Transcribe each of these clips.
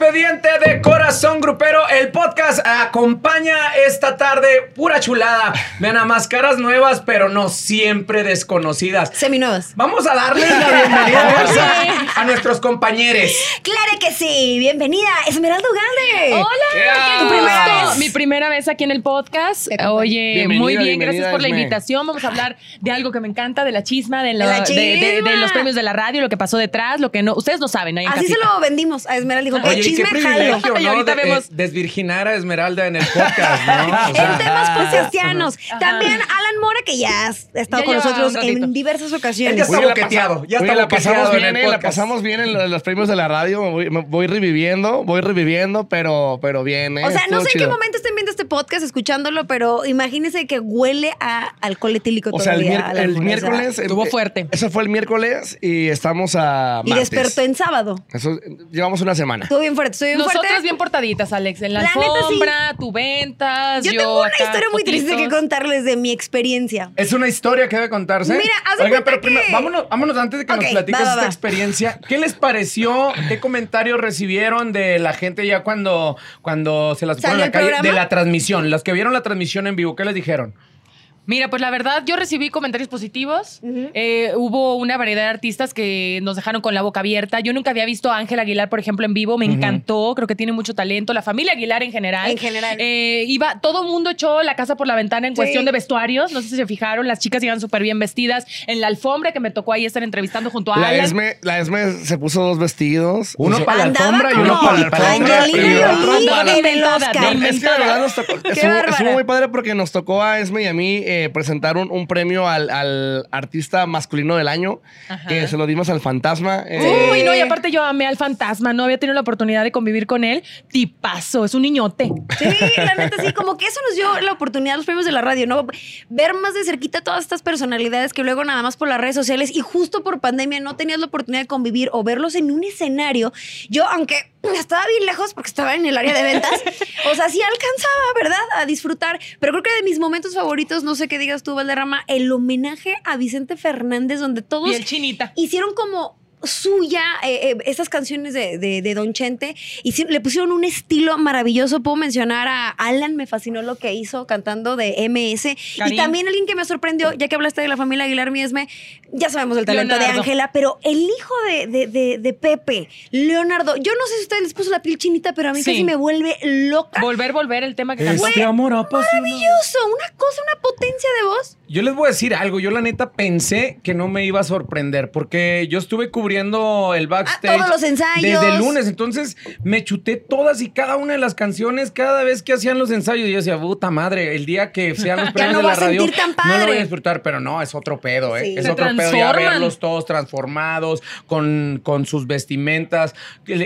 Expediente de Corazón Grupero, el podcast acompaña esta tarde pura chulada. Vean a más caras nuevas, pero no siempre desconocidas. Seminuevas. Vamos a darles la bienvenida a, a nuestros compañeros. Claro que sí. Bienvenida, Esmeralda Ugalde. Hola, Tu primera vez. Mi primera vez aquí en el podcast. Oye, Bienvenida, muy bien, gracias por la invitación. Vamos a hablar de algo que me encanta, de la chisma, de, la de- de- de chisma. los premios de la radio, lo que pasó detrás, lo que no. Ustedes no saben ahí en Así se lo vendimos a Esmeralda. Dijo, Oye, y qué chisme jalo. privilegio, Y ahorita De- vemos- eh, desvirginar a Esmeralda en el podcast, ¿no? O sea, En temas podcastianos. También Alan Mora, que ya ha estado Ya con nosotros en diversas Él ya ocasiones. está boqueteado, ya oye, está la pasamos boqueteado en bien, el eh, la pasamos bien en lo- los premios de la radio. me Voy, me voy reviviendo, voy reviviendo, pero, pero bien, ¿eh? O sea, no sé en qué momento estén viendo este podcast, escuchándolo, pero imagínense que huele a alcohol etílico O sea, el, todavía. el sea, miércoles. Estuvo eh, fuerte. Eso fue el miércoles y estamos a. y martes. despertó en sábado. Eso, llevamos una semana. Estuvo bien fuerte, estoy bien Nosotras fuerte. bien portaditas, Alex. En la, La neta, sí. alfombra, tu ventas. Yo Yo, tengo una acá, historia muy triste que contarles de mi experiencia. Es una historia que debe contarse. Mira, haz cuenta pero primero, vámonos, vámonos antes de que nos platiques va, va, esta va. experiencia. ¿Qué les pareció? ¿Qué comentarios recibieron de la gente ya cuando, cuando se las pusieron en ¿Salió la calle? programa? De la transmisión. Los que vieron la transmisión en vivo, ¿qué les dijeron? Mira, pues la verdad, yo recibí comentarios positivos. Eh, hubo una variedad de artistas que nos dejaron con la boca abierta. Yo nunca había visto a Ángel Aguilar, por ejemplo, en vivo. Me encantó. Creo que tiene mucho talento. La familia Aguilar en general. En general. Eh, iba, todo mundo echó la casa por la ventana en Sí. cuestión de vestuarios. No sé si se fijaron. Las chicas iban súper bien vestidas. En la alfombra que me tocó ahí estar entrevistando junto a La Alan. Esme, la Esme se puso dos vestidos. Uno para la alfombra y uno para la alfombra. Angelina Es que la verdad nos tocó, Qué estuvo, estuvo muy padre porque nos tocó a Esme y a mí eh, presentar un, un premio al, al artista masculino del año, Ajá. que se lo dimos al fantasma. eh, Uy, no, y aparte yo amé al fantasma, no había tenido la oportunidad de convivir con él. Tipazo, es un niñote. Sí, la neta, sí, como que eso nos dio la oportunidad a los premios de la radio, ¿no? Ver más de cerquita todas estas personalidades que luego nada más por las redes sociales y justo por pandemia no tenías la oportunidad de convivir o verlos en un escenario. Yo, aunque estaba bien lejos porque estaba en el área de ventas, o sea, sí alcanzaba, ¿verdad? A disfrutar. Pero creo que de mis momentos favoritos, no sé qué digas tú, Valderrama, el homenaje a Vicente Fernández, donde todos Y el chinita. hicieron como suya eh, eh, estas canciones de, de- de Don Chente y sí, le pusieron un estilo maravilloso. Puedo mencionar a Alan, me fascinó lo que hizo cantando de MS. Y también alguien que me sorprendió, ya que hablaste de la familia Aguilar Miesme, ya sabemos el talento de. Ángela, pero el hijo de, de- de- de Pepe, Leonardo, yo no sé si a ustedes les puso la piel chinita, pero a mí Sí. casi me vuelve loca. Volver, volver, el tema que cantó. Este amor apasionado. Maravilloso, una cosa, una potencia de voz. Yo les voy a decir algo. Yo, la neta, pensé que no me iba a sorprender porque yo estuve cubriendo el backstage. Ah, todos los ensayos. Desde el lunes. Entonces me chuté todas y cada una de las canciones cada vez que hacían los ensayos. Y yo decía, puta madre, el día que sean los premios no de la radio. tan No lo voy padre. a disfrutar, pero no, es otro pedo, ¿eh? Sí. Es Se otro pedo ya verlos todos transformados, con, con sus vestimentas,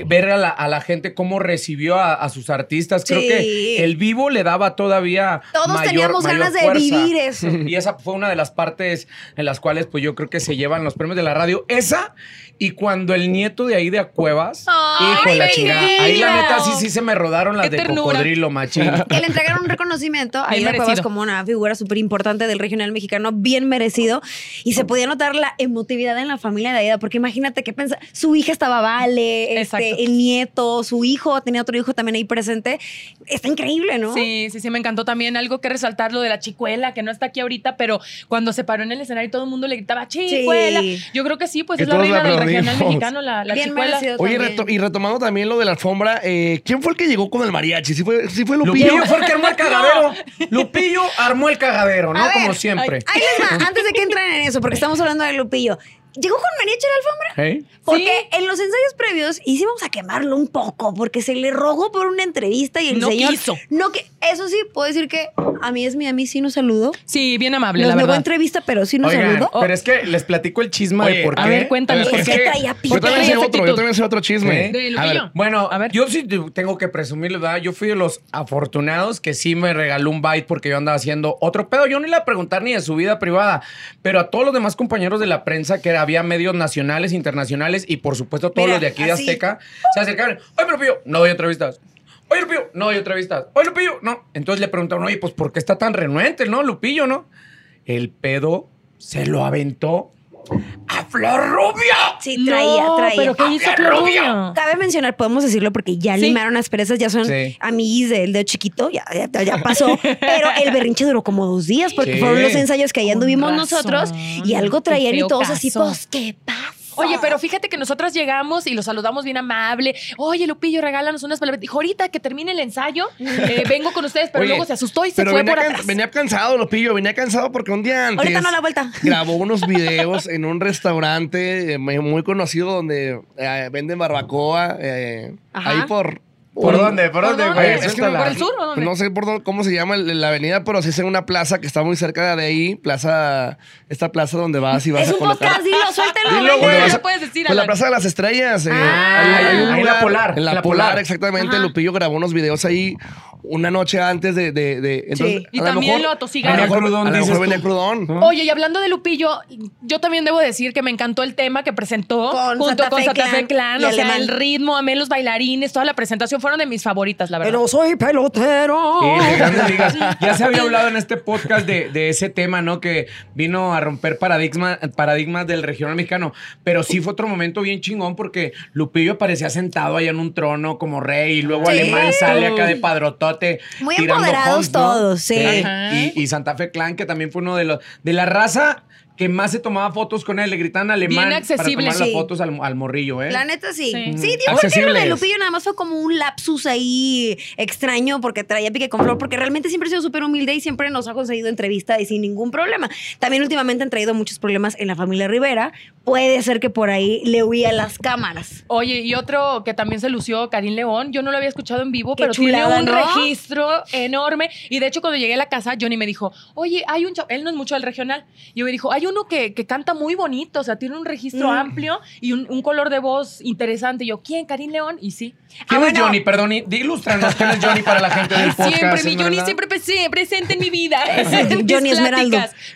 ver a la, a la gente cómo recibió a, a sus artistas. Creo Sí. que el vivo le daba todavía. Todos mayor- teníamos mayor ganas de fuerza. vivir eso. Y esa fue una de las partes en las cuales, pues yo creo que se llevan los premios de la radio. Esa y cuando el nieto de ahí de a Cuevas, Ay, hijo de la chingada. Ahí la neta sí, sí se me rodaron las Qué de ternura. cocodrilo, machín. que le entregaron un reconocimiento a Aida Cuevas como una figura súper importante del regional mexicano, bien merecido. Y se podía notar la emotividad en la familia de Aida, porque imagínate que pensa, su hija estaba Vale, Exacto. este, el nieto, su hijo, tenía otro hijo también ahí presente. Está increíble, ¿no? Sí, sí, sí, me encantó también algo que resaltar lo de la chicuela, que no está aquí ahorita, pero cuando se paró en el escenario todo el mundo le gritaba chicuela. Sí. Yo creo que sí, pues Que es la reina la del regional mexicano, la, la Bien chicuela. Oye, reto- y retomando también lo de la alfombra, eh, ¿quién fue el que llegó con el mariachi? ¿Sí fue, sí fue Lupillo? Lupillo fue el que armó el cagadero. Lupillo armó el cagadero, ¿no? Ver, Como siempre. Ahí les va, antes de que entren en eso, porque estamos hablando de Lupillo. ¿Llegó con mariachi a la alfombra? ¿Eh? Porque Sí. en los ensayos previos hicimos a quemarlo un poco, porque se le rogó por una entrevista y el No señor. quiso. No que, eso sí, puedo decir que a mí es mi, a mí sí nos saludó. Sí, bien amable, Nos la negó verdad. entrevista, pero sí nos Oigan, saludó. pero es que les platico el chisma Oye, de por qué. a ver, cuéntanos, ¿por Es qué? traía Yo también sé otro, yo también sé otro chisme. ¿Eh? De A ver, Lupillo. Bueno, A ver. yo sí te- tengo que presumirles, ¿verdad? Yo fui de los afortunados que sí me regaló un bite porque yo andaba haciendo otro pedo. Yo no iba a preguntar ni de su vida privada, pero a todos los demás compañeros de la prensa, que había medios nacionales, internacionales y por supuesto todos Mira, los de aquí de así. Azteca, se acercaron. Oye, Lupillo, no doy entrevistas. Oye, Lupillo, no doy entrevistas. Oye, Lupillo, no. Entonces le preguntaron, oye, pues ¿por qué está tan renuente, no? Lupillo, ¿no? El pedo se lo aventó a ¡Flor Rubio! Sí, traía, no, traía. pero ¿qué hizo ¡Ah, Flor rubio! Rubio? Cabe mencionar, podemos decirlo porque ya Sí. limaron las presas, ya son Sí. amiguis del dedo chiquito, ya, ya, ya pasó. pero el berrinche duró como dos días porque Sí. fueron los ensayos que ahí anduvimos nosotros y algo traían y todos así, pues, ¿qué pasa? Oye, pero fíjate que nosotras llegamos y lo saludamos bien amable. Oye, Lupillo, regálanos unas palabras. Dijo, ahorita que termine el ensayo, eh, vengo con ustedes, pero Oye, luego se asustó y se fue venía, por can- atrás. venía cansado, Lopillo, venía cansado porque un día antes Ahorita no a la vuelta. grabó unos videos en un restaurante eh, muy muy conocido donde eh, venden barbacoa eh, Ajá. ahí por ¿Por dónde? ¿Por dónde, ¿Por güey? Es que. ¿Por el sur o dónde? No sé por dónde- cómo se llama la avenida, pero sí es en una plaza que está muy cerca de ahí, plaza, esta plaza donde vas y vas Es a un colectar. podcast, dilo, suéltalo. Dilo, güey. no lo puedes decir, Pues la. Plaza de las Estrellas. eh, Ah, hay- hay un ahí en la Polar, En la, Polar, Polar. exactamente. Ajá. Lupillo grabó unos videos ahí una noche antes de... de, de- entonces, Y a también mejor- lo atosigaron. A lo mejor, Venía crudón, a lo mejor dices venía tú. crudón. ¿No? Oye, y hablando de Lupillo, yo también debo decir que me encantó el tema que presentó Con junto Santa con Fe Santa Fe Clan O sea, el ritmo, amé los bailarines, toda la presentación fueron de mis favoritas, la verdad. Pero soy pelotero. Sí, de grandes ligas. Ya se había hablado en este podcast de, de ese tema, ¿no? Que vino a romper paradigma, paradigmas del regional mexicano. Pero sí fue otro momento bien chingón porque Lupillo parecía sentado allá en un trono como rey y luego Sí. Alemán sale acá de padrotote. Muy tirando empoderados homes, ¿no? todos, sí. Y Santa Fe Clan, que también fue uno de los. de la raza que más se tomaba fotos con él. Le gritaban alemán Bien accesible. para tomar Sí. las fotos al, al morrillo, ¿eh? La neta sí. Sí. Sí, digo que lo de. Lupillo nada más fue como un lapsus ahí extraño porque traía pique con flor, porque realmente siempre ha sido súper humilde y siempre nos ha conseguido entrevista y sin ningún problema. También últimamente han traído muchos problemas en la familia Rivera. Puede ser que por ahí le huía las cámaras. Oye, y otro que también se lució, Karim León, yo no lo había escuchado en vivo, Qué pero chulada, tiene un ¿no? registro enorme. Y de hecho, cuando llegué a la casa, Johnny me dijo, oye, hay un chavo, él no es mucho del regional. Y yo me dijo, hay uno que, que canta muy bonito, o sea, tiene un registro Mm. amplio y un, un color de voz interesante. Y yo, ¿quién? Karim León. Y sí. ¿Quién Ah, es bueno. Johnny? Perdón, y- ilústranos quién es Johnny para la gente del podcast. siempre, mi Johnny Esmeralda? siempre prese- presente en mi vida. En Johnny.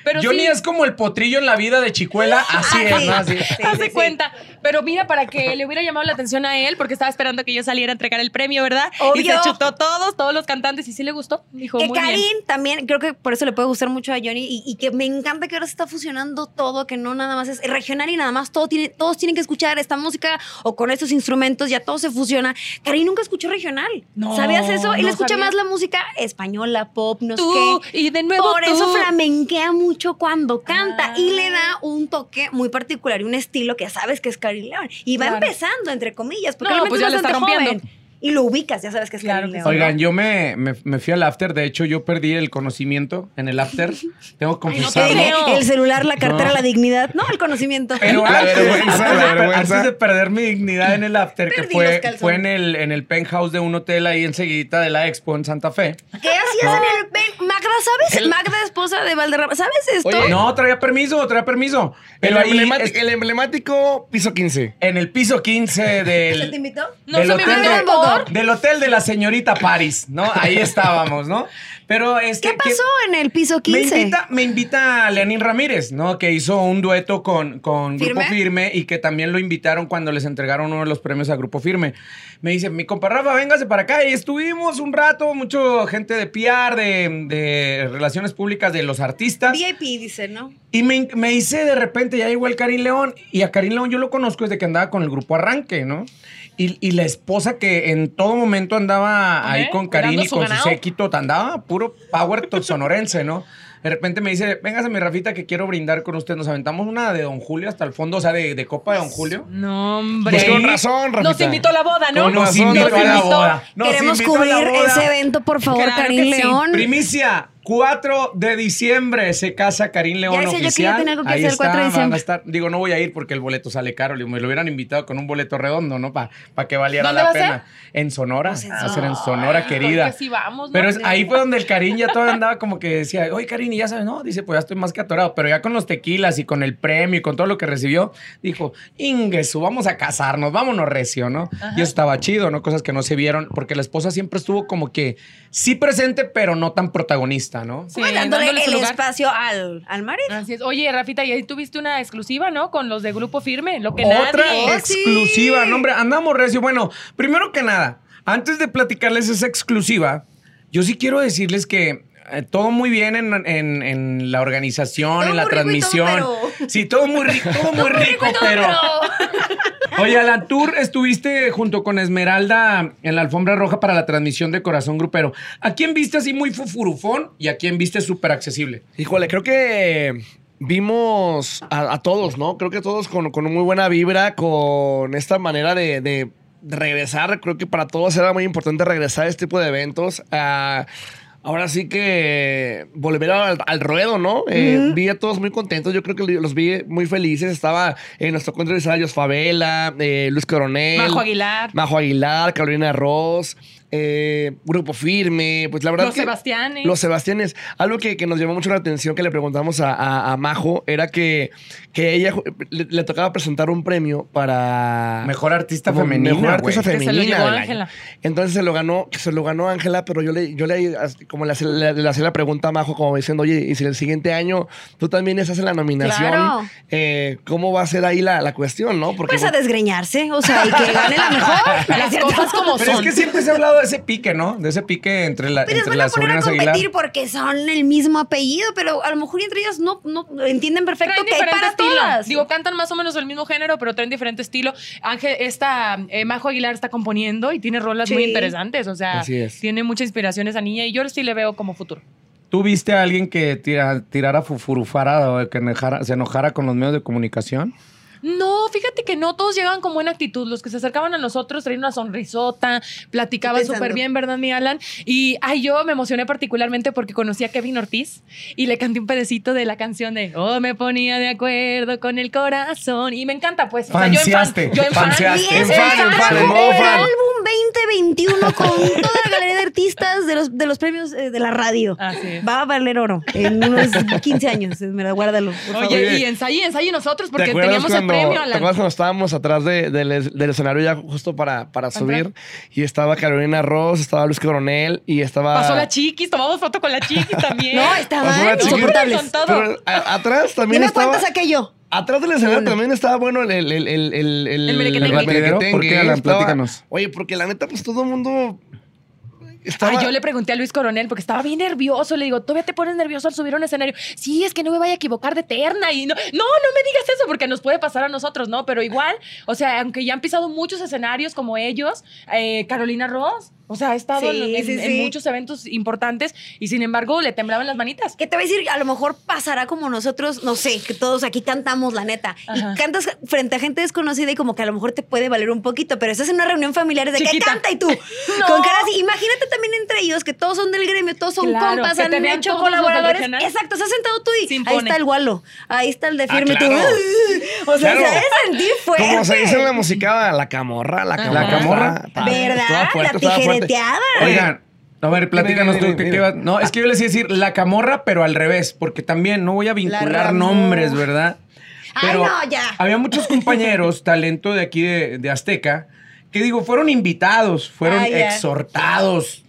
Pero Johnny sí, es como el potrillo en la vida de Chicuela, así Ah, es, sí. ¿no? Así. Sí, Haz de sí, sí. cuenta. Pero mira, para que le hubiera llamado la atención a él, porque estaba esperando que yo saliera a entregar el premio, ¿verdad? Y se chutó todos, todos los cantantes, y sí le gustó. Dijo, Que muy Karim bien. también, creo que por eso le puede gustar mucho a Johnny y, y que me encanta que ahora se está fusionando todo, que no nada más es regional y nada más todo tiene, todos tienen que escuchar esta música o con estos instrumentos, ya todo se fusiona. Karim nunca escuchó regional. No, ¿Sabías eso? Él no escucha sabía. más la música española, pop, no Tú, sé qué. y de nuevo Por tú. eso flamenquea mucho cuando canta y le Ah. da un toque muy particular y un estilo que ya sabes que es Karim León. Y va Claro. empezando, entre comillas, porque No, pues ya la está rompiendo. joven. Y lo ubicas, ya sabes que es Claro que. Oigan, yo me, me, me fui al after. De hecho, yo perdí el conocimiento en el after. Tengo que Ay, no. El celular, la cartera, No. la dignidad. No, el conocimiento. Pero La antes, vergüenza, antes la vergüenza. antes de perder mi dignidad en el after, que fue, fue en el, en el penthouse de un hotel ahí enseguida de la Expo en Santa Fe. ¿Qué hacías en el pen? Magda, ¿sabes? El- Magda, esposa de Valderrama. ¿Sabes esto? Oye, No, traía permiso, traía permiso. El, Pero ahí, emblemati- es- el emblemático piso 15. en el piso 15 ¿Se del, te invitó? No del se me hotel invitó del hotel de la señorita Paris, ¿no? Ahí estábamos, ¿no? Pero este ¿Qué pasó en el piso 15? Me invita, me invita Lenín Ramírez, ¿no? Que hizo un dueto con, con Grupo ¿Firme? Firme y que también lo invitaron cuando les entregaron uno de los premios a Grupo Firme. Me dice, mi compa Rafa, véngase para acá. Y estuvimos un rato, mucho gente de PR, de, de relaciones públicas de los artistas. VIP, dice, ¿no? Y me, me hice de repente, ya llegó el Karim León. Y a Karim León yo lo conozco desde que andaba con el grupo Arranque, ¿no? Y, y la esposa que en todo momento andaba ahí ¿Eh? con Karim y su con su ganado. séquito, andaba puro power to- sonorense, ¿no? De repente me dice, véngase mi Rafita que quiero brindar con usted. Nos aventamos una de Don Julio hasta el fondo, o sea, de, de copa de Don Julio. No, hombre. Pues con razón, Rafita. Nos invitó a la boda, ¿no? Con Nos razón, invitó a la boda. Nos Queremos invitó a la cubrir boda. ese evento, por favor, Claro Karim sí. León. Primicia, 4 de diciembre se casa Karim León Ya decía yo que yo oficial. tenía algo que Ahí hacer el 4 de a diciembre. estar- digo, no voy a ir porque el boleto sale caro. Me lo hubieran invitado con un boleto redondo, ¿no? Para que valiera ¿Dónde la va a pena. En Sonora. Pues en va a ser en Sonora, querida. Vamos, ¿no? Pero es- ahí fue donde el Karim ya todavía andaba como que decía, oye Karim, y ya sabes, no, dice, pues ya estoy más que atorado. Pero ya con los tequilas y con el premio y con todo lo que recibió, dijo, Ingesu, vamos a casarnos, vámonos recio, ¿no? Y eso estaba chido, ¿no? Cosas que no se vieron, porque la esposa siempre estuvo como que sí presente, pero no tan protagonista, ¿no? Sí, dándole, el lugar. espacio al, al marido. Así es. Oye, Rafita, y ahí tuviste una exclusiva, ¿no? Con los de Grupo Firme, lo que Otra nadie. Oh, sí. exclusiva, no, hombre, andamos recio. Bueno, primero que nada, antes de platicarles esa exclusiva, yo sí quiero decirles que eh, todo muy bien en, en- en la organización, Todo en la todo, transmisión. pero- Sí, todo muy rico, todo muy rico, pero. Oye, Alan, tú estuviste junto con Esmeralda en la alfombra roja para la transmisión de Corazón Grupero. ¿A quién viste así muy fufurufón y a quién viste súper accesible? Híjole, creo que vimos a, todos, ¿no? Creo que todos con, con muy buena vibra, con esta manera de, de regresar. Creo que para todos era muy importante regresar a este tipo de eventos. Ah, ahora sí que volver al, al ruedo, ¿no? Eh, Vi a todos muy contentos. Yo creo que los vi muy felices. Estaba en nuestro encuentro de Sayos Favela, eh, Luis Coronel. Majo Aguilar. Majo Aguilar, Carolina Ross. Eh, Grupo Firme, pues la verdad Los que- Sebastianes. Los Sebastianes. Algo que, que nos llamó mucho la atención que le preguntamos a, a- a Majo era que, que ella le, le tocaba presentar un premio para Mejor artista femenina. Mejor artista güey. Que se lo femenina. Ángela. Entonces se lo ganó, se lo ganó Ángela, pero yo le, yo le como le, hacía- le- le hacía la pregunta a Majo, como diciendo, oye, y si el siguiente año tú también estás en la nominación, Claro. eh, ¿cómo va a ser ahí la, la cuestión, no? Porque Pues a desgreñarse, o sea, y que gane la mejor. Las cosas como Pero es que siempre se ha hablado de ese pique, ¿no? De ese pique entre, la, Pero les entre van a poner a Aguilar. competir porque son el mismo apellido, pero a lo mejor entre ellas no, no entienden perfecto Traen que hay para estilo. todas. Digo, cantan más o menos el mismo género, pero traen diferente estilo. Ángel, esta eh, Majo Aguilar está componiendo y tiene rolas Sí. muy interesantes. O sea, Así es. tiene mucha inspiración esa niña y yo sí le veo como futuro. ¿Tú viste a alguien que tira- tirara fufurufara o que enojara- se enojara con los medios de comunicación? No, fíjate que no, todos llegaban con buena actitud. Los que se acercaban a nosotros traían una sonrisota, platicaban súper bien, ¿verdad, mi Alan? Y ay, yo me emocioné particularmente porque conocí a Kevin Ortiz y le canté un pedacito de la canción de Oh, me ponía de acuerdo con el corazón. Y me encanta, pues. O sea, yo en fan. Yo en fan. Bien, En fan, en fan, en el modo fan. álbum 2021 con toda la galería de artistas de los, de los premios eh, de la radio. Así es. Va a valer oro en unos 15 años. Esmeralda, guárdalo. por favor. Oye, y ensaye, ensaye nosotros ¿Te porque teníamos el premio, ¿Te acuerdas cuando estábamos atrás de- del, del escenario ya justo para, para subir? Y estaba Carolina Ross, estaba Luis Coronel y estaba... Pasó la chiquis, tomamos foto con la chiquis también. No, Pasó la estaban chiquis. insoportables. Con todo. Pero a- atrás también Dime estaba... cuántas saqué yo. Atrás del escenario también estaba bueno el... El, el, el, el, el, El. ¿Por qué, Alan? Estaba- Platícanos. Oye, porque la neta, pues todo el mundo... Yo le pregunté a Luis Coronel porque estaba bien nervioso. Le digo, ¿todavía te pones nervioso al subir a un escenario? Sí, es que no me vaya a equivocar de terna. Y no, no, no me digas eso porque nos puede pasar a nosotros, ¿no? Pero igual, o sea, aunque ya han pisado muchos escenarios como ellos, eh, Carolina Ross, o sea, ha estado Sí, en, en- sí, en sí. muchos eventos importantes y sin embargo le temblaban las manitas. Que te voy a decir, a lo mejor pasará como nosotros, no sé, que todos aquí cantamos, la neta. Ajá. Y cantas frente a gente desconocida y como que a lo mejor te puede valer un poquito, pero estás en una reunión familiar de que canta y tú. No. Con cara así. Imagínate también entre ellos que todos son del gremio, todos son Claro, compas, han hecho colaboradores. Exacto, estás sentado tú y ahí está el gualo, ahí está el de firme Ah, y tú. O sea, Claro. se sentir fuerte. Como se dice en la música, la camorra, la camorra. La camorra. Está- ¿Verdad? fuerte, la estaba Oigan, a ver, platícanos tú. ¿qué- No, es que yo les iba a decir la camorra, pero al revés, porque también no voy a vincular nombres, ¿verdad? Ay, Pero no, ya. había muchos compañeros, talento de aquí de, de Azteca, que digo, fueron invitados, fueron Ay, ya. exhortados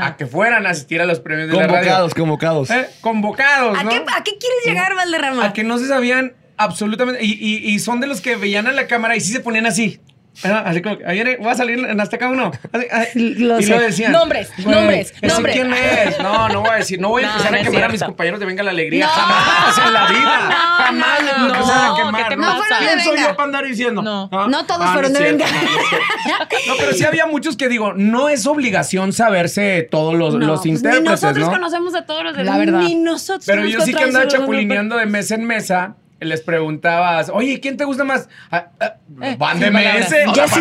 a que fueran a asistir a los premios de la Convocados, radio. convocados. Eh, Convocados, ¿A, ¿no? qué, ¿A qué quieres llegar, Valderrama? A que no se sabían absolutamente. Y, y- y son de los que veían a la cámara y sí se ponían así. ¿Verdad? Así como, que, ayer voy a salir en Azteca uno. Así, así. Lo y sé. lo decían. Nombres, nombres, ¿ese nombres. quién es? No, no voy a decir. No voy a No, empezar no a quemar a mis compañeros de Venga la Alegría. No. Jamás en la vida. No, Jamás no, no, a quemar. ¿qué te No, pasa? ¿Quién soy yo para andar diciendo? No. Ah, No todos ah, fueron de Venga. no, no. No, pero sí había muchos que digo, no es obligación saberse todos los, No, los pues intérpretes, Ni nosotros ¿no? conocemos a todos los de La verdad. Ni nosotros. Pero yo sí que andaba no, no, no. chapulineando de mesa en mesa. Les preguntabas, oye, ¿quién te gusta más? Ah, ah, Eh, ¿Van de. MS? o Ya la sí,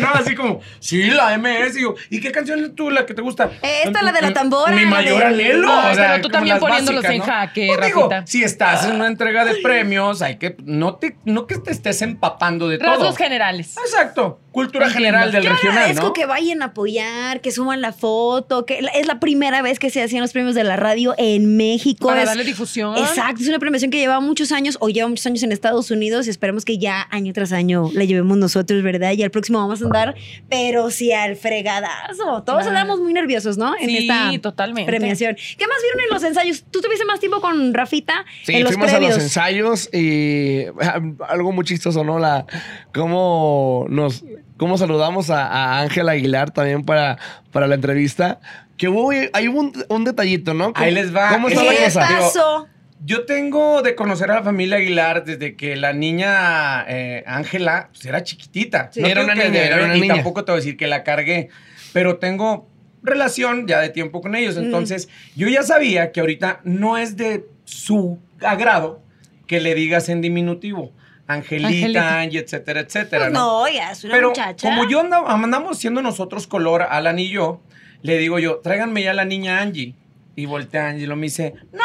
¿no? Así como, sí, la MS. Y, yo, ¿y qué canción es tú la que te gusta? Esta, la de la tambora, Mi mayor anhelo. No, o sea, pero tú también poniéndolos básicas, en ¿no? jaque, Pues digo, si estás en una entrega de premios, hay que, no, te, no que te estés empapando de todo. Rasgos generales. Exacto. Cultura Entiendo. general del Yo regional, agradezco ¿no? que vayan a apoyar, que suman la foto, que es la primera vez que se hacían los premios de la radio en México. Para Es- darle difusión. Exacto, es una premiación que lleva muchos años. O lleva muchos años en Estados Unidos y esperemos que ya año tras año la llevemos nosotros, ¿verdad? Y al próximo vamos a andar, pero sí al fregadazo. Todos Ah. andamos muy nerviosos, ¿no? En Sí, esta totalmente. premiación. ¿Qué más vieron en los ensayos? ¿Tú tuviste más tiempo con Rafita Sí, en los fuimos previos? a los ensayos y ah, algo muy chistoso, ¿no? La cómo nos cómo saludamos a a Ángela Aguilar también para, para la entrevista. Que hubo, hay un, un detallito, ¿no? Ahí les va. ¿Cómo está Es la ¿Qué? Digo, pasó? Yo tengo de conocer a la familia Aguilar desde que la niña eh, Ángela pues, era chiquitita. Sí, era una niña, era una y tampoco te voy a decir que la cargué, pero tengo relación ya de tiempo con ellos. Entonces, yo ya sabía que ahorita no es de su agrado que le digas en diminutivo. Angelita, Angelita. Angie, etcétera, etcétera. Pues ¿no? no, ya es una Pero muchacha. como yo andaba- andamos siendo nosotros color, Alan y yo, le digo yo, tráiganme ya la niña Angie. Y voltea Angie y lo me dice, no, no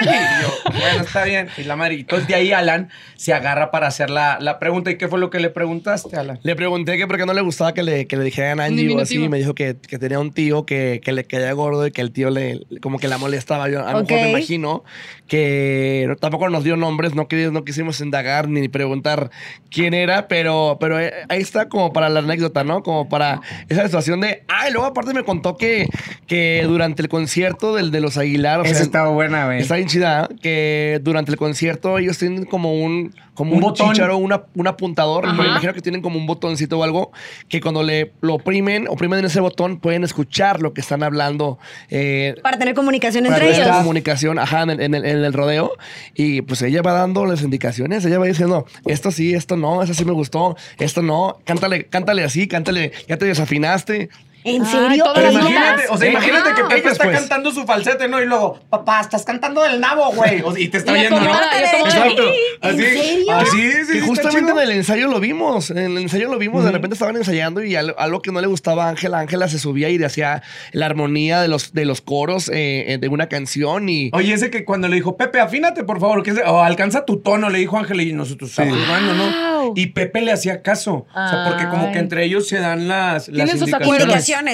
gusta que me bueno, está bien. Y la madre, y entonces de ahí Alan se agarra para hacer la, la pregunta. ¿Y qué fue lo que le preguntaste, Alan? Le pregunté que por qué no le gustaba que le, que le dijeran Angie o así. Y me dijo que, que tenía un tío que, que le caía gordo y que el tío le como que la molestaba. Yo a lo mejor me imagino que no- tampoco nos dio nombres, no, queríamos- no quisimos indagar ni preguntar quién era, pero, pero eh, ahí está como para la anécdota, ¿no? Como para esa situación de. Ah, y luego aparte me contó que, que durante el concierto del de los Aguilar. o Esa sea, estaba buena, güey. Está bien chida, ¿eh? que durante el concierto ellos tienen como un, como Un chicharo, una, un apuntador. Ajá. Me imagino que tienen como un botoncito o algo que cuando le lo oprimen, oprimen en ese botón, pueden escuchar lo que están hablando. eh, Para tener comunicación para entre tener ellos. comunicación, ajá, en el, en el- en el rodeo. Y pues ella va dando las indicaciones, ella va diciendo, esto sí, esto no, eso sí me gustó, esto no, cántale, cántale así, cántale, ya te desafinaste. ¿En Ay, serio? todas Pero imagínate, o sea, Sí. imagínate que. Pepe está Después. cantando su falsete, ¿no? Y luego, papá, estás cantando del nabo, güey. O sea, y te está Y viendo, ¿no? y. Exacto. ¿En Así, serio? Así, sí, sí, que está justamente en el ensayo lo vimos. En el ensayo lo vimos. De repente estaban ensayando y al- algo que no le gustaba a Ángela. Ángela se subía y hacía la armonía de los, de los coros eh, eh, de una canción. Y Oye, ese que cuando le dijo, Pepe, afínate, por favor, que es de- o alcanza tu tono, le dijo Ángel y nosotros estábamos jugando, ¿no? Y Pepe le hacía caso. O sea, porque como Ay. que entre ellos se dan las, las Tienen sus acuerdos.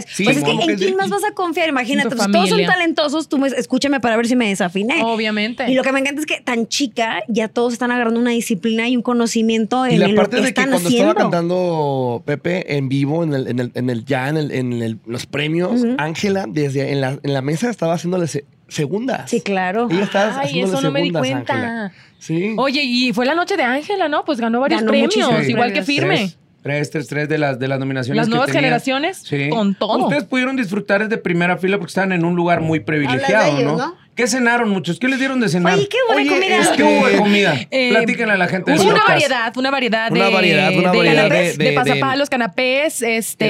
Sí, pues es que ¿en que quién de- más vas a confiar? Imagínate, pues, todos son talentosos. Tú me, escúchame para ver si me desafiné. Obviamente. Y lo que me encanta es que tan chica ya todos están agarrando una disciplina y un conocimiento Y en la lo parte que de que están cuando haciendo. estaba cantando Pepe en vivo, en el, en el, en el ya, en, el- en el- los premios. Ángela, desde en la, en la mesa estaba haciéndole se- segundas. Sí, claro. Ella estaba Ay, eso no me di cuenta. Ángela. Sí. Oye, y fue la noche de Ángela, ¿no? Pues ganó varios Ganó premios, igual que. Firme. Tres, tres, tres, tres de las, de las nominaciones Las que nuevas tenía. generaciones, Sí. con todo. Ustedes pudieron disfrutar desde primera fila porque estaban en un lugar muy privilegiado, ellos, ¿no? ¿no? ¿Qué cenaron muchos? ¿Qué les dieron de cenar? Oye, qué buena Oye, comida. es ¿Qué hubo de comida? Eh, Platíquenle a la gente. Hubo una variedad, una variedad de. Una variedad, una de, variedad canapés, de- de, de- pasapalos, canapés, este,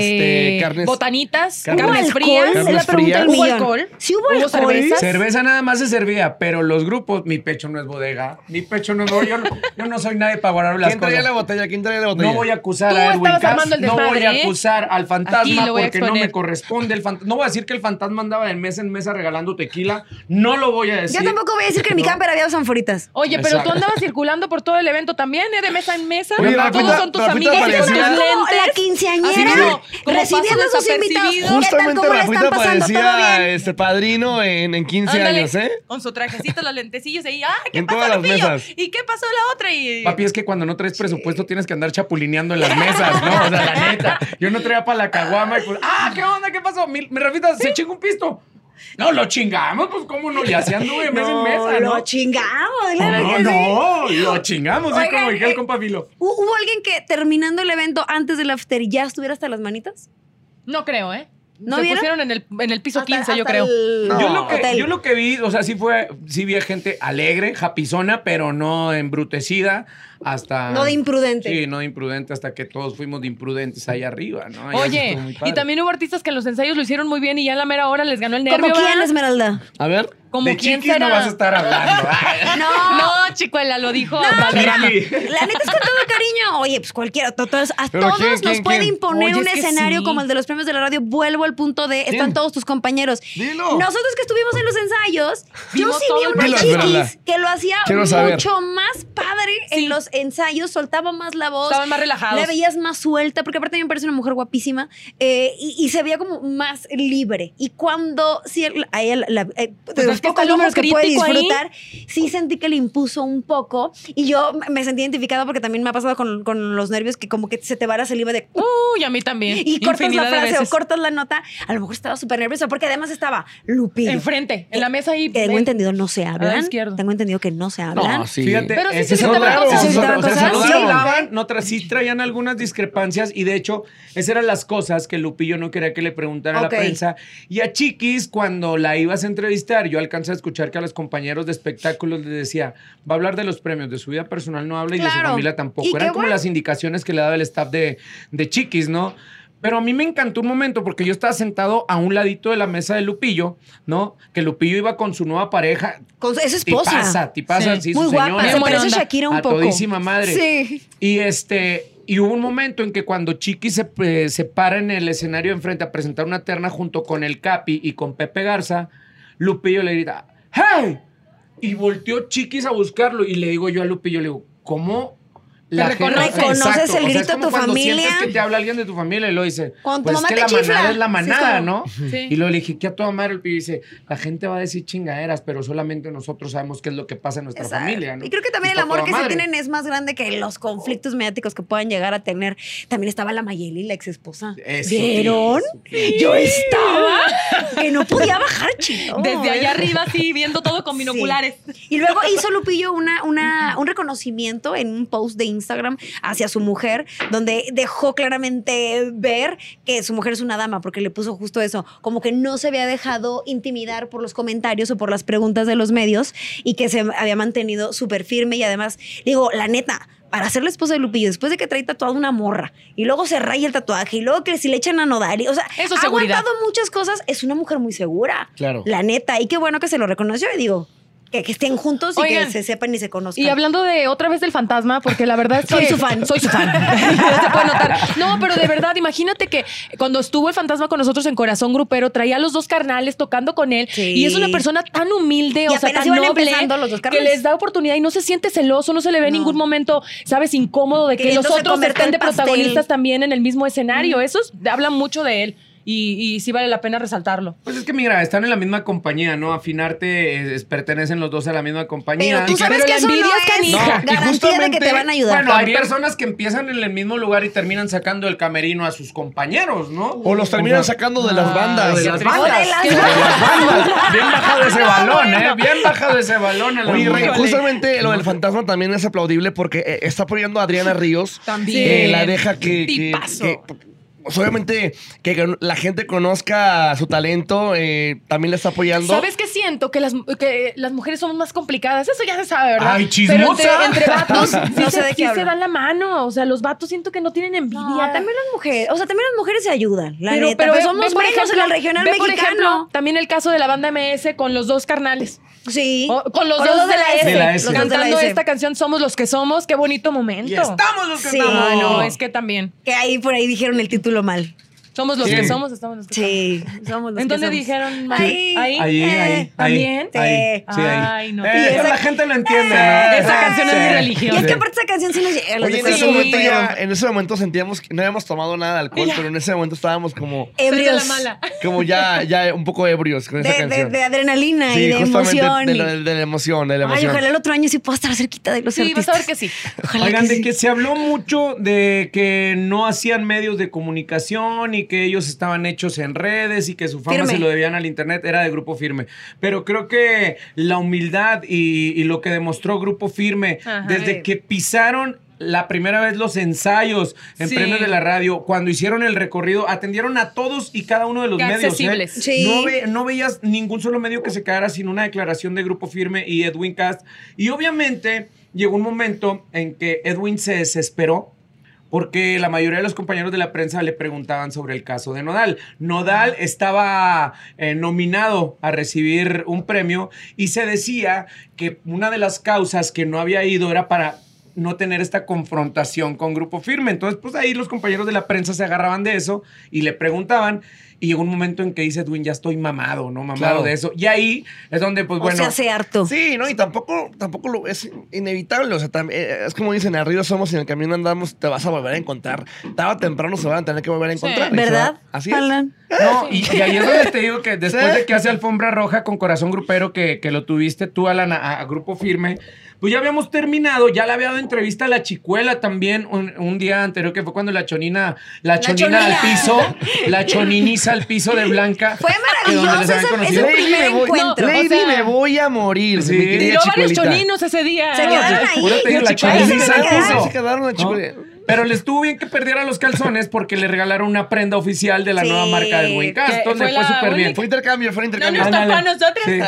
Este, carnes- botanitas, carnes- frías. La pregunta. ¿Hubo alcohol? Sí hubo, ¿Hubo alcohol. cervezas? Cerveza nada más se servía, pero los grupos, mi pecho no es bodega, mi pecho no es bodega, yo no, yo no soy nadie para guardar las ¿Quién traía cosas. la botella? ¿Quién traía la botella? No voy a acusar Tú a Edwin Cass, el no voy a ¿eh? acusar al fantasma porque no me corresponde el fantasma. No voy a decir que el fantasma andaba de mesa en mesa regalando tequila, no lo voy a decir. Yo tampoco voy a decir que en mi camper había sanforitas. Oye, pero tú andabas circulando por todo el evento también, ¿eh? De mesa en mesa. Oye, Todos Rafita- son tus Rafita amigas y con tus parecía- como la lentes. quinceañera Así como- como recibiendo a paso sus invitados. desapercibido. ¿Qué tal? Justamente ¿Cómo la están Rafita pasando? ¿Todo parecía bien? este padrino en, en 15 Ándale, años, ¿eh? Con su trajecito, los lentecillos ahí. ¡Ah, qué En pasó, todas las Lupillo? mesas. ¿Y qué pasó la otra? Y... Papi, es que cuando no traes presupuesto tienes que andar chapulineando en las mesas, ¿no? O sea, la neta. Yo no traía para la caguama y pues, ¡ah, qué onda! ¿Qué pasó? Mi, mi Rafita se chingó un pisto. No, lo chingamos, pues cómo no, y así anduve mesa en mesa, ¿no? Lo chingamos. claro No, que sí. no, lo chingamos, Oigan, como dije el eh, compa Filo. ¿Hu- ¿Hubo alguien que terminando el evento antes del after ya estuviera hasta las manitas? No creo, ¿eh? ¿No Se vieron? pusieron en el, en el piso Hasta- 15, yo creo. el Yo, lo que, yo lo que vi, o sea, sí fue, sí vi a gente alegre, japizona, pero no embrutecida hasta... No de imprudente. Sí, no de imprudente hasta que todos fuimos de imprudentes ahí arriba, ¿no? Y Oye, y también hubo artistas que en los ensayos lo hicieron muy bien y ya en la mera hora les ganó el ¿Como nervio. quién, ¿verdad? Esmeralda? A ver. Como de quién será. no vas a estar hablando. No. No, chicuela, lo dijo. La neta es con todo cariño. Oye, pues cualquiera, to- todos- a todos ¿quién, nos quién, puede quién? imponer Oye, un es escenario sí. como el de los premios de la radio. Vuelvo al punto de están ¿Quién? todos tus compañeros. Dilo. Nosotros que estuvimos en los ensayos, yo sí vi una chiquis que lo hacía saber. mucho más padre en los ensayos, soltaba más la voz. Estaban más relajados. La veías más suelta, porque aparte a mí me parece una mujer guapísima eh, y, y se veía como más libre. Y cuando, sí, a ella, la- eh, Pues los pocos números que puede ahí. disfrutar, sí sentí que le impuso un poco y yo me sentí identificada porque también me ha pasado con, con los nervios que como que se te va la saliva de Uy, a mí también. y cortas la frase o cortas la nota, a lo mejor estaba súper nerviosa porque además estaba Lupillo. Enfrente, en la mesa ahí. Tengo ven. entendido no se hablan. Tengo entendido que no se hablan. No, sí. Fíjate, Pero sí se es o sea, no Sí. hablaban, no sí traían algunas discrepancias y de hecho esas eran las cosas que Lupillo no quería que le preguntara a la prensa. Y a Chiquis, cuando la ibas a entrevistar, yo alcancé a escuchar que a los compañeros de espectáculos les decía, va a hablar de los premios, de su vida personal no habla y de su familia tampoco. Eran como bueno. las indicaciones que le daba el staff de, de Chiquis, ¿no? Pero a mí me encantó un momento porque yo estaba sentado a un ladito de la mesa de Lupillo, ¿no? Que Lupillo iba con su nueva pareja. Con su- es esposa. Tipaza, tipaza, Sí. sí, Muy su guapa. señora. Se parece. Shakira un A poco. todísima madre. Sí. Y este, y hubo un momento en que cuando Chiqui se, eh, se para en el escenario enfrente a presentar una terna junto con el Capi y con Pepe Garza, Lupillo le grita, ¡Hey! Y volteó Chiquis a buscarlo. Y le digo yo a Lupillo, le digo, ¿cómo? Reconoces. ¿Reconoces Exacto, el o sea, grito es de tu cuando familia? sientes que te habla alguien de tu familia y lo dice, Cuando tu pues mamá es que te la chifla. manada es la manada, ¿no? Sí. Y luego le dije, ¿qué a toda madre? El pibe dice, la gente va a decir chingaderas, pero solamente nosotros sabemos qué es lo que pasa en nuestra Exacto. familia, ¿no? Y creo que también el amor que se tienen es más grande que los conflictos mediáticos que puedan llegar a tener. También estaba la Mayeli, la ex esposa. Eso, ¿Vieron? Yo estaba que no podía bajar, chido. Desde allá arriba, sí, viendo todo con binoculares. Y luego hizo Lupillo una, una, un reconocimiento en un post de Instagram hacia su mujer, donde dejó claramente ver que su mujer es una dama, porque le puso justo eso, como que no se había dejado intimidar por los comentarios o por las preguntas de los medios y que se había mantenido súper firme y además, digo, la neta. Para ser la esposa de Lupillo, después de que trae tatuada una morra y luego se raya el tatuaje y luego que si le echan a nodar, y, o sea, Eso es ha seguridad. aguantado muchas cosas, es una mujer muy segura. Claro. La neta, y qué bueno que se lo reconoció y digo, que, que estén juntos y Oigan, que se sepan y se conozcan. Y hablando de otra vez del fantasma, porque la verdad es que. Soy su fan. Soy su fan. Se puede notar. No, pero de verdad, imagínate que cuando estuvo el fantasma con nosotros en Corazón Grupero, traía a los dos carnales tocando con él. Sí. Y es una persona tan humilde, Y o sea, tan noble, los dos que les da oportunidad y no se siente celoso, no se le ve en No. ningún momento, ¿sabes? Incómodo de que los otros estén de protagonistas también en el mismo escenario. Eso es- habla mucho de él. Y, y sí vale la pena resaltarlo. Pues es que mira, están en la misma compañía, ¿no? Afinarte, eh, es- pertenecen los dos a la misma compañía. Pero tú sabes pero que la eso no envidia es canija. No, y de que justamente- te van a ayudar. Bueno, hay personas que empiezan en el mismo lugar y terminan sacando el camerino a sus compañeros, ¿no? O los terminan O sea, sacando de las Ay, bandas. de las bandas. De las De las bandas. Bien bajado ese balón, ¿eh? Bien bajado ese balón. a la Oye, Rey, justamente lo del fantasma también es aplaudible porque eh, está apoyando a Adriana Ríos. También. que la deja que. que- Tipazo. que- obviamente que que la gente conozca su talento, eh, también le está apoyando. ¿Sabes qué siento? Que las, que las mujeres somos más complicadas. Eso ya se sabe, ¿verdad? Ay, Pero entre, chismosa. entre vatos sí, No sé se, de qué sí se dan la mano. O sea, los vatos siento que no tienen envidia. No, también las mujeres, o sea, también las mujeres se ayudan, la pero, neta. pero Pero, somos buenos en el regional ve, por ejemplo, también el caso de la banda MS con los dos carnales. sí. O- con los dos de la S. De la S. La Cantando S. esta canción Somos los que somos. Qué bonito momento. Y estamos los que Sí. estamos. Ay, no, es que también. Que ahí por ahí dijeron el título mal. Somos los Sí. que somos, estamos los que Sí, somos los ¿En que dónde somos. dijeron? Ahí. Ahí. Ahí, Eh, ahí. ¿también? Sí. Sí, ahí. Ay, no. Eh, Y esa- la gente lo entiende, Sí, ¿no? esa canción es mi Sí. religión. Y es que Sí. aparte esa canción sí nos llega. a los Oye, en de ese, Sí. momento ya, en ese momento sentíamos que no habíamos tomado nada de alcohol, Ya. pero en ese momento estábamos como, Ebrios. De mala. como ya, ya un poco ebrios con esa De, de, canción. de adrenalina Sí, y de emoción. De, la- de la emoción, de la Ay, emoción. ojalá el otro año sí pueda estar cerquita de los Sí, vas artistas. a ver que sí. Ojalá Oigan, que de sí. que se habló mucho de que no hacían medios de comunicación y que ellos estaban hechos en redes y que su fama Firme. se lo debían al internet, era de Grupo Firme. Pero creo que la humildad y, y lo que demostró Grupo Firme Ajá. desde que pisaron la primera vez los ensayos en Sí. premios de la radio, cuando hicieron el recorrido, atendieron a todos y cada uno de los Qué medios. ¿eh? accesibles. Sí. No, ve- no veías ningún solo medio que se quedara sin una declaración de Grupo Firme y Edwin Cast. Y obviamente llegó un momento en que Edwin se desesperó porque la mayoría de los compañeros de la prensa le preguntaban sobre el caso de Nodal. Nodal estaba eh, nominado a recibir un premio y se decía que una de las causas que no había ido era para no tener esta confrontación con Grupo Firme. Entonces, pues ahí los compañeros de la prensa se agarraban de eso y le preguntaban. Y llegó un momento en que dice Edwin, ya estoy mamado, ¿no? Mamado Claro. de eso. Y ahí es donde, pues o bueno. se hace harto. Sí, no, y tampoco, tampoco lo, es inevitable. O sea, tam- eh, es como dicen, arriba somos y en el camino andamos, te vas a volver a encontrar. Tarde o temprano se van a tener que volver a encontrar. ¿Verdad? va- Así es. Alan? No, y, y ahí es donde te digo que después Sí. de que hace alfombra roja con corazón grupero, que, que lo tuviste tú, Alan, a, a Grupo Firme, pues ya habíamos terminado, ya le había dado entrevista a la chicuela también un, un día anterior, que fue cuando la chonina, la, chonina al chonina. piso, la choniniza al piso de Blanca. Fue maravilloso ese, ese primer me voy, encuentro. Lady, O sea- me voy a morir. Sí. mi varios choninos ese día. Se quedaron ahí. La Ahí se choniniza al quedaron. piso. Se quedaron la. Pero le estuvo bien que perdiera los calzones porque le regalaron una prenda oficial de la Sí. nueva marca de Wincast. Entonces le fue súper bien. Fue intercambio, fue No intercambio. nos Ándale. tocó a nosotros. Sí.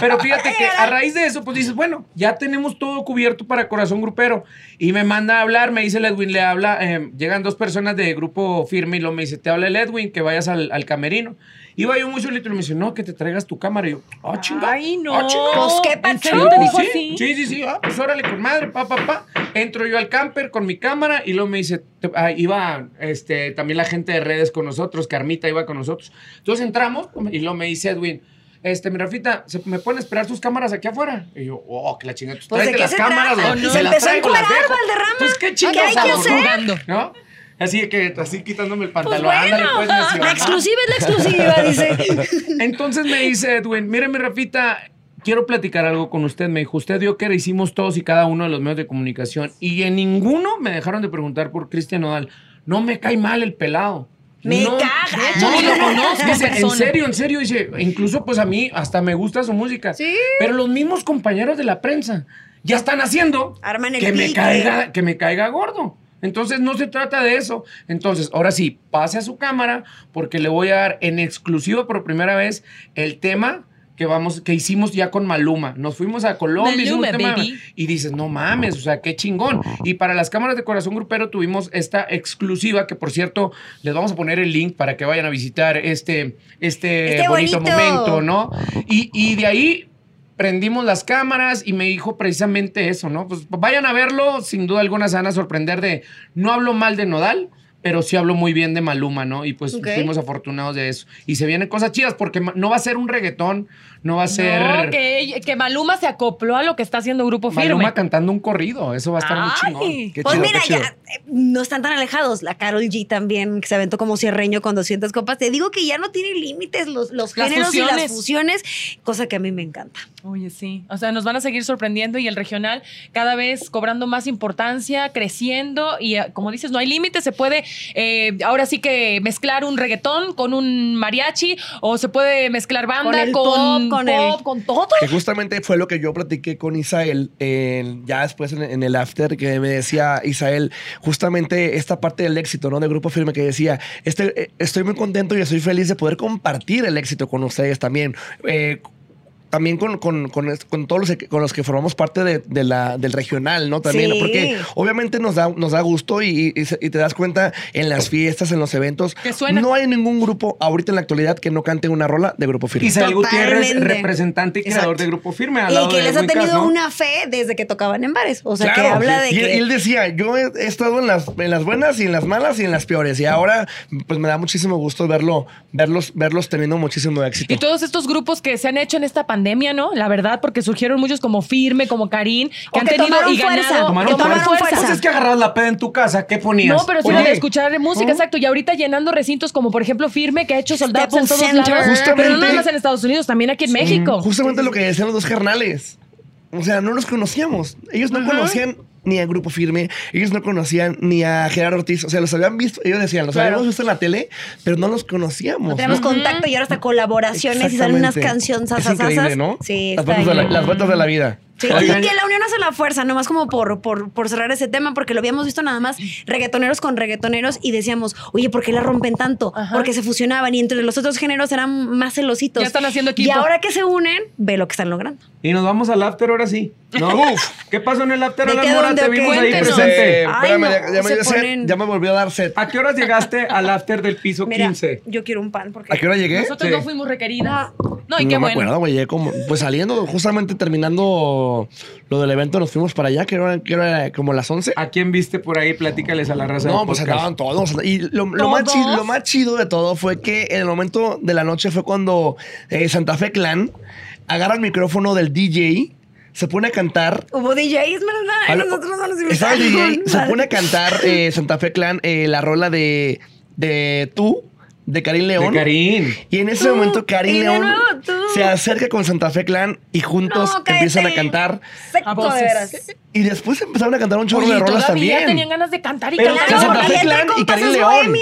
Pero fíjate que a raíz de eso, pues dices, bueno, ya tenemos todo cubierto para Corazón Grupero. Y me manda a hablar, me dice el Edwin, le habla, eh, llegan dos personas de grupo firme y lo me dice, te habla el Edwin, que vayas al, al camerino. Iba yo muy solito y me dice, no, que te traigas tu cámara. Y yo, ah, chinga. Ay, no. ah, chinga". Pues, ¿qué. Sí, sí, sí. Ah, pues órale, con madre, pa, pa, pa. Entro yo al camper con mi cámara y luego me dice, ah, iba este, también la gente de redes con nosotros, Carmita iba con nosotros. Entonces entramos y luego me dice Edwin, este, mi Rafita, ¿se me pueden esperar tus cámaras aquí afuera? Y yo, oh, que la chingada. Pues, Pues, ¿de tráete qué las se cámaras. güey. Y Me se las traigo, las dejo. Valderrama. Pues, ¿qué ¿Qué chingados hay que hacer? no? ¿No? Así que, así quitándome el Pues pantalón. bueno, Ándale, pues, la ¿no? exclusiva es la exclusiva, dice. Entonces me dice Edwin, mire mi Rafita, quiero platicar algo con usted. Me dijo, usted dio que hicimos todos y cada uno de los medios de comunicación y en ninguno me dejaron de preguntar por Cristian Nodal. No me cae mal el pelado. Me no, caga. No, lo lo conozco en Dice, en serio, en serio. Dice, incluso pues a mí hasta me gusta su música. Sí. Pero los mismos compañeros de la prensa ya están haciendo Arman el que me caiga, que me caiga gordo. Entonces no se trata de eso. Entonces, ahora sí, pase a su cámara porque le voy a dar en exclusiva por primera vez el tema que vamos, que hicimos ya con Maluma. Nos fuimos a Colombia hicimos Maluma, un tema, baby. y dices, no mames, o sea, qué chingón. Y para las cámaras de corazón grupero tuvimos esta exclusiva, que por cierto, les vamos a poner el link para que vayan a visitar este, este, Este bonito, bonito. momento, ¿no? Y, y de ahí prendimos las cámaras y me dijo precisamente eso, ¿no? Pues vayan a verlo, sin duda alguna se van a sorprender de, no hablo mal de Nodal, pero sí hablo muy bien de Maluma, ¿no? Y pues fuimos afortunados de eso. Y se vienen cosas chidas porque no va a ser un reggaetón, no va a ser No, que, que Maluma se acopló a lo que está haciendo Grupo Firme. Maluma cantando un corrido, eso va a estar muy chingón. Qué Pues chido, mira, qué chido. ya eh, no están tan alejados. La Carol G también, que se aventó como cierreño con 200 copas. Te digo que ya no tiene límites los, los géneros y las fusiones. cosa que a mí me encanta. Oye, sí. O sea, nos van a seguir sorprendiendo y el regional cada vez cobrando más importancia, creciendo y eh, como dices, no hay límite, se puede eh, ahora sí que mezclar un reggaetón con un mariachi o se puede mezclar banda Con el con, pop, con el- pop, con todo. Que justamente fue lo que yo platiqué con Isael en- ya después en, en el after, que me decía Isael, justamente esta parte del éxito, ¿no? De Grupo Firme, que decía, este, eh, estoy muy contento y estoy feliz de poder compartir el éxito con ustedes también. También con, con, con, con todos los que, con los que formamos parte de, de la, del regional, ¿no? También, Sí. porque obviamente nos da, nos da gusto y, y se- y te das cuenta en las fiestas, en los eventos. Que suena. No hay ningún grupo ahorita en la actualidad que no cante una rola de Grupo Firme. Isael Gutiérrez, representante y creador Exacto. de Grupo Firme. Al Y lado que de les ha tenido ¿no? una fe desde que tocaban en bares. O sea, que habla de y, que. y él decía, yo he, he estado en las, en las buenas y en las malas y en las peores. Y ahora, pues me da muchísimo gusto verlo, verlos, verlos teniendo muchísimo éxito. Y todos estos grupos que se han hecho en esta pandemia, ¿no? La verdad, porque surgieron muchos como Firme, como Karim, que O han que tenido tomaron y fuerza. ganado. Tomaron que tomaron fuerza. fuerza. Pues es que agarras la peda en tu casa, ¿qué ponías? No, pero sí de escuchar música, ¿no? exacto. Y ahorita llenando recintos como, por ejemplo, Firme, que ha hecho soldados en todos Center. lados. Pero no nada más en Estados Unidos, también aquí en México. Justamente lo que decían los dos carnales. O sea, no los conocíamos. Ellos no conocían ni a Grupo Firme, ellos no conocían ni a Gerardo Ortiz. O sea, los habían visto, ellos decían, los Claro. habíamos visto en la tele, pero no los conocíamos. No tenemos ¿no? contacto y ahora hasta colaboraciones y salen unas canciones Es increíble, ¿no? Sí, las, vueltas de la, bien. las vueltas de la vida. Sí, y que la unión hace la fuerza, nomás como por, por, por cerrar ese tema, porque lo habíamos visto nada más reggaetoneros con reggaetoneros y decíamos, oye, ¿por qué la rompen tanto? Ajá. Porque se fusionaban y entre los otros géneros eran más celositos. Ya están haciendo Y equipo. ahora que se unen, ve lo que están logrando. Y nos vamos al after ahora sí. ¿No? Uf, ¿qué pasó en el after? ¿De Alan Mora? Te vimos ahí presente. Eh, Ay, espérame, no, ya, ya me dio sed, ponen- ya me volvió a dar sed. ¿A qué horas llegaste al after del piso Mira, 15? yo quiero un pan porque... ¿A qué hora llegué? Nosotros Sí. no fuimos requeridas. No, No, y qué me bueno. acuerdo, güey. llegué como, pues saliendo, justamente terminando lo del evento, nos fuimos para allá, que era, que era como las 11. ¿A quién viste por ahí? Platícales a la raza. No, pues podcast. andaban todos. Y lo, lo más ¿Todos? chido, lo más chido de todo fue que en el momento de la noche fue cuando eh, Santa Fe Clan agarra el micrófono del DJ, se pone a cantar. Hubo DJs, ¿verdad? Nosotros no nos el DJ, se pone a cantar eh, Santa Fe Clan eh, la rola de, de Tú, de Karim León. De Karim. Y en ese Tú, momento Karim León nuevo se acerca con Santa Fe Clan y juntos No, empiezan a cantar. A voces. Y después empezaron a cantar un chorro Oye, de rolas también. tenían ganas de cantar y Pero cantar. que Claro, Santa Fe Clan y Karim León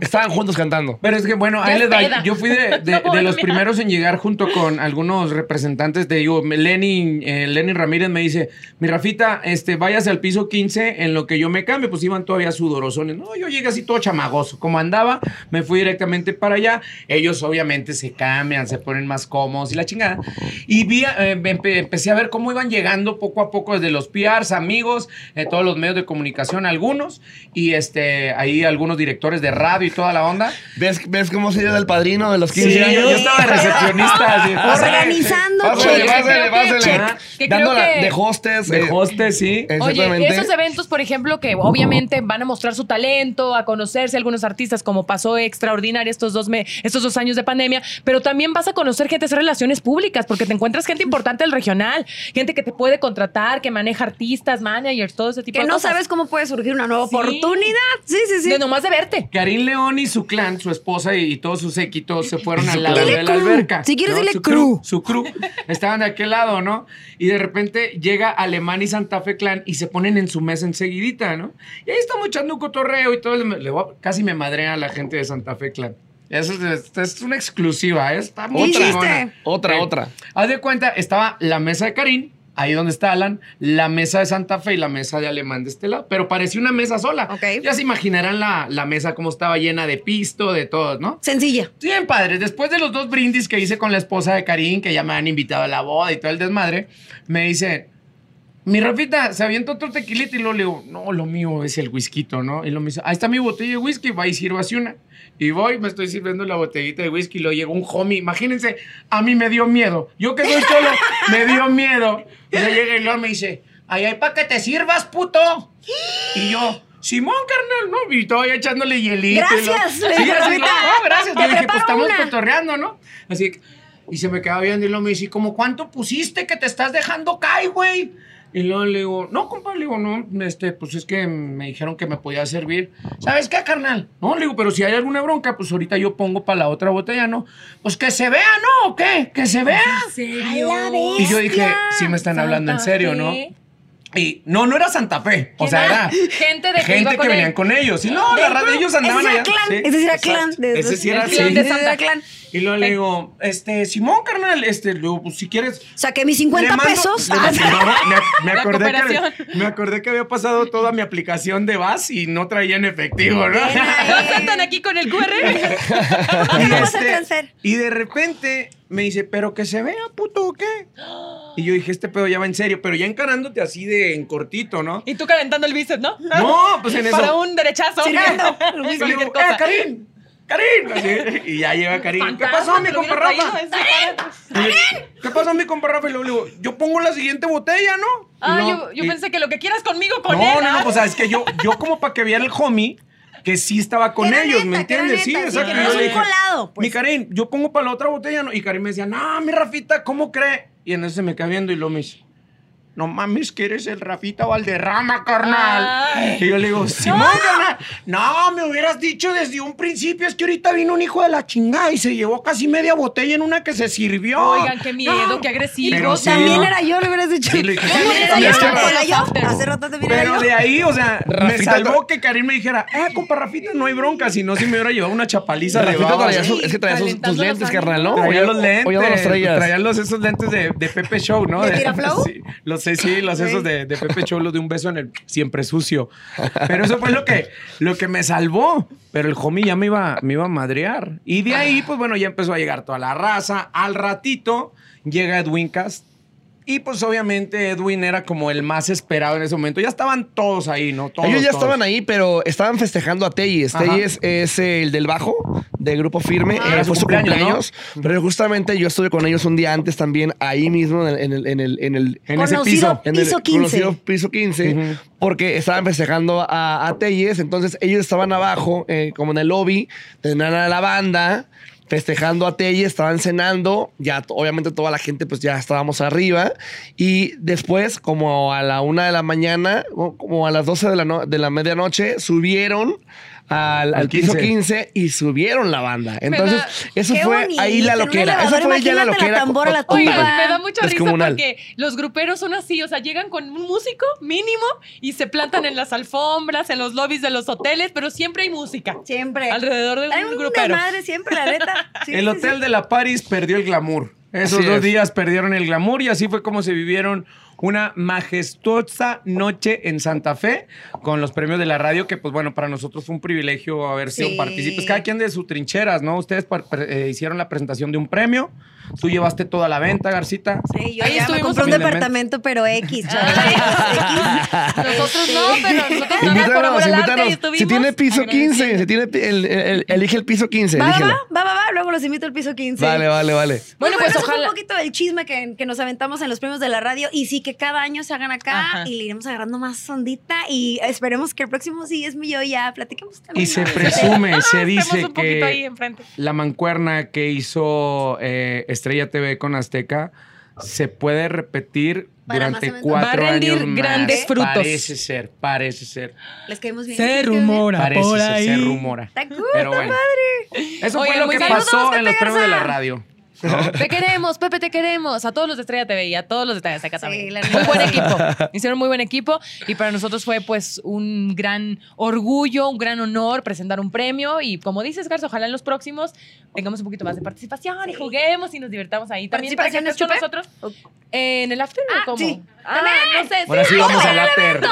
estaban juntos cantando. Pero es que bueno, ahí les peda. Yo fui de, de- No, de los primeros en llegar junto con algunos representantes de digo, Lenny, eh, Lenny Ramírez me dice, mi Rafita, este, váyase al piso 15 en lo que yo me cambio. Pues iban todavía sudorosones. No, yo llegué así todo chamagoso. Como andaba, me fui directamente para allá. Ellos obviamente se cambian, se ponen más cómodos y la chingada. Y vi, eh, empe- empecé a ver cómo iban llegando poco a poco desde los PRs, amigos, eh, todos los medios de comunicación, algunos, y este, ahí algunos directores de radio y toda la onda. ¿Ves, ¿Ves cómo se dio del padrino de los 15 Sí, años? yo estaba de recepcionista. Así, Organizando, Pásale, pásale, pásale. Dándola que- de hostes. De eh, hostes, sí. Oye, esos eventos, por ejemplo, que obviamente van a mostrar su talento, a conocerse algunos artistas, como pasó extraordinario estos dos, me- estos dos años de pandemia, pero también vas a conocer gente, hacer relaciones públicas, porque te encuentras gente importante del regional, gente que te puede contratar, que maneja artistas, managers, todo ese tipo Que de no cosas. sabes cómo puede surgir una nueva Sí. oportunidad. Sí, sí, sí. De nomás de verte. Karim León y su clan, su esposa y, y todos sus séquitos se fueron al lado Dile de la crew. alberca. Si quieres, dile su crew. Su crew. Estaban de aquel lado, ¿no? Y de repente llega Alemán y Santa Fe Clan y se ponen en su mesa enseguidita, ¿no? Y ahí estamos echando un cotorreo y todo. Le a- casi me madrea a la gente de Santa Fe Clan. Es, es una exclusiva, ¿eh? Está muy Otra. chingona. Otra, Sí. otra. Haz de cuenta, estaba la mesa de Karim, ahí donde está Alan, la mesa de Santa Fe y la mesa de Alemán de este lado. Pero parecía una mesa sola. Ok. Ya se imaginarán la, la mesa cómo estaba llena de pisto, de todo, ¿no? Sencilla. Bien, padre. Después de los dos brindis que hice con la esposa de Karim, que ya me han invitado a la boda y todo el desmadre, me dice, mi Rafita, se avienta otro tequilita y luego le digo, no, lo mío es el whisky, ¿no? Y lo me dice, ahí está mi botella de whisky, va y sírvase una. Y voy, me estoy sirviendo la botellita de whisky y luego llegó un homie. Imagínense, a mí me dio miedo. Yo que soy solo, me dio miedo. Y le llega y luego me dice, ahí hay para que te sirvas, puto. Y yo, Simón, carnal, ¿no? Y todavía echándole hielito. y lo- Gracias, Sí, así, no, "Rafita, no, gracias. Yo dije, pues estamos una". cotorreando, ¿no? Así que- y se me quedaba viendo y luego me dice, ¿cómo cuánto pusiste que te estás dejando caer, güey? Y luego le digo, no, compa, le digo, no, este, pues es que me dijeron que me podía servir. ¿Sabes qué, carnal? No, le digo, pero si hay alguna bronca, pues ahorita yo pongo para la otra botella, ¿no? Pues que se vea, ¿no? ¿O qué? Que se vea. serio? A la Y yo dije, sí me están hablando en serio, ¿no? Fe. Y no, no era Santa Fe. O sea, era Gente de que gente que con venían él. con ellos. Y no, la verdad, ellos andaban ese allá. era clan, Sí, ese sí era exacto. clan de- Ese sí era el sí. de Santa. clan. Y luego le digo, este, Simón, carnal, este, le digo, pues si quieres. Saqué mis le 50 mando- pesos. le- Ah, me, me acordé que, me acordé que había pasado toda mi aplicación de VAS y no traía en efectivo, ¿no? ¿No aceptan aquí con el QR? ¿Dónde Y, este, y de repente me dice, pero que se vea, puto, ¿o qué? Y yo dije, este pedo ya va en serio, pero ya encarándote así de en cortito, ¿no? Y tú calentando el bíceps, ¿no? No, pues en eso. Para un derechazo. Sirviendo. Cualquier cosa. ¡eh, Karim! ¡Karim! Así, y ya llega Karim. ¿Qué pasó, mi compa Rafa? le- ¿Qué pasó, mi compa Rafa? Y luego le digo, yo pongo la siguiente botella, ¿no? Ah, yo, yo y- pensé que lo que quieras conmigo, con no, él. no, no, ah. pues es que yo, yo como para que viera el homie que sí estaba con ellos, neta, ¿me entiendes? Sí, neta, exacto. no yo le dije, pues. Mi Karim, yo pongo para la otra botella, ¿no? Y Karim me decía, no, mi Rafita, ¿cómo cree? Y en eso se me queda viendo y lo me dice, no mames, que eres el Rafita Valderrama, carnal. Ay. Y yo le digo, Simón, carnal. No, me hubieras dicho desde un principio, es que ahorita vino un hijo de la chingada y se llevó casi media botella en una que se sirvió. Oigan, qué miedo, No. qué agresivo. Pero sí, También ¿no? era yo, le hubieras dicho. Sí, le dije. Hace rato también era Pero yo. de ahí, o sea, me Rafita salvó tra- que Karim me dijera, eh, compa Rafita, no hay bronca, si no, si me hubiera llevado una chapaliza de Rafita traía sus- es que traía sus, tus lentes, carnal, ¿no? Traía los lentes. No. Traía los, esos lentes de, de Pepe Show, ¿no? ¿De Tiraflow? Sí, los, sí, sí, los esos de, de Pepe Show, los de un beso en el siempre sucio. Pero eso fue lo que, lo que me salvó. Pero el homie ya me iba, me iba a madrear. Y de ahí, pues bueno, ya empezó a llegar toda la raza. Al ratito llega Edwin Cast Y pues obviamente Edwin era como el más esperado en ese momento. Ya estaban todos ahí, ¿no? Todos, Ellos ya todos. estaban ahí, pero estaban festejando a Telles. Telles es el del bajo, del grupo firme. Ah, Eh, su fue su cumpleaños, cumpleaños. Pero justamente yo estuve con ellos un día antes también, ahí mismo, en el, en el, en el, En ese piso. en el Piso 15. conocido piso 15, Ujú. porque estaban festejando a, a Telles. Entonces ellos estaban abajo, eh, como en el lobby, tenían a la banda. Festejando a Telles, estaban cenando, ya obviamente toda la gente pues ya estábamos arriba. Y después como a la una de la mañana, como a las 12 de la, de la medianoche, subieron al, Al piso 15. 15 y subieron la banda. Entonces, da- eso Qué fue bonito, ahí la loquera. Esa fue ya la imagínate la loquera. tambora, la. Oigan, me da mucha risa porque los gruperos son así, o sea, llegan con un músico mínimo y se plantan en las alfombras, en los lobbies de los hoteles, pero siempre hay música Siempre. alrededor de Hay un un grupero. madre siempre, la neta. Sí, el sí, hotel sí. de la Paris perdió el glamour. Esos Así dos es. días perdieron el glamour y así fue como se vivieron una majestuosa noche en Santa Fe con los premios de la radio, que pues bueno, para nosotros fue un privilegio haber sido Sí. partícipes, cada quien de sus trincheras, ¿no? Ustedes eh, hicieron la presentación de un premio, tú llevaste toda la venta, Garcita. Sí, yo Ahí ya me compré un departamento, pero X. Nosotros no, pero nosotros Invítanos, invítanos. Si tiene piso agradeciendo. 15, si tiene el, el- el- elige el piso 15, Va, va, va, va, va, va, luego los invito al piso 15. Vale, vale, vale. Bueno, pues eso fue ojalá- un poquito del chisme que, que nos aventamos en los premios de la radio y sí que cada año se hagan acá y le iremos agarrando más ondita y esperemos que el próximo sí es mi yo ya platiquemos también. Y se presume, se dice un poquito ahí que enfrente. la mancuerna que hizo eh, Estrella TV con Azteca se puede repetir Para durante cuatro Va a rendir años más. grandes frutos. Parece ser, parece ser. Les caemos bien. Se ¿Sí? ¿Les caemos rumora Parece por ser, ahí. se rumora. Está cool, Pero está bueno. Eso fue lo que pasó en los premios de la Garza. Radio. Te queremos, Pepe, te queremos. A todos los de Estrella TV y a todos los de TV Azteca Sí, también. la muy buen equipo. Hicieron muy buen equipo y para nosotros fue pues un gran orgullo, un gran honor presentar un premio y como dices, Garza, ojalá en los próximos tengamos un poquito más de participación y juguemos y nos divertamos ahí. También para que ¿Participación estés con nosotros en el after Ah, cómo? sí. Ah, no sé. Ahora sí vamos al after, ¿no?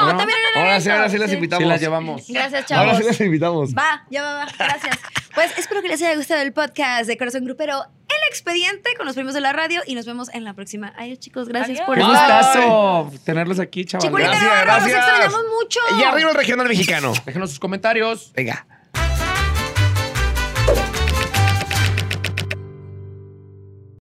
Ahora sí, ahora sí las invitamos. Sí las llevamos. Gracias, chavos. Ahora sí las invitamos. Va, ya va, va. Gracias. Pues espero que les haya gustado el podcast de Corazón Grupero, expediente con los premios de la radio y nos vemos en la próxima. Adiós, chicos. Gracias Adiós. por Bye. gustazo tenerlos aquí, chavales. Chiculita Gracias, gracias. extrañamos mucho. Y arriba el regional mexicano. Déjenos sus comentarios. Venga.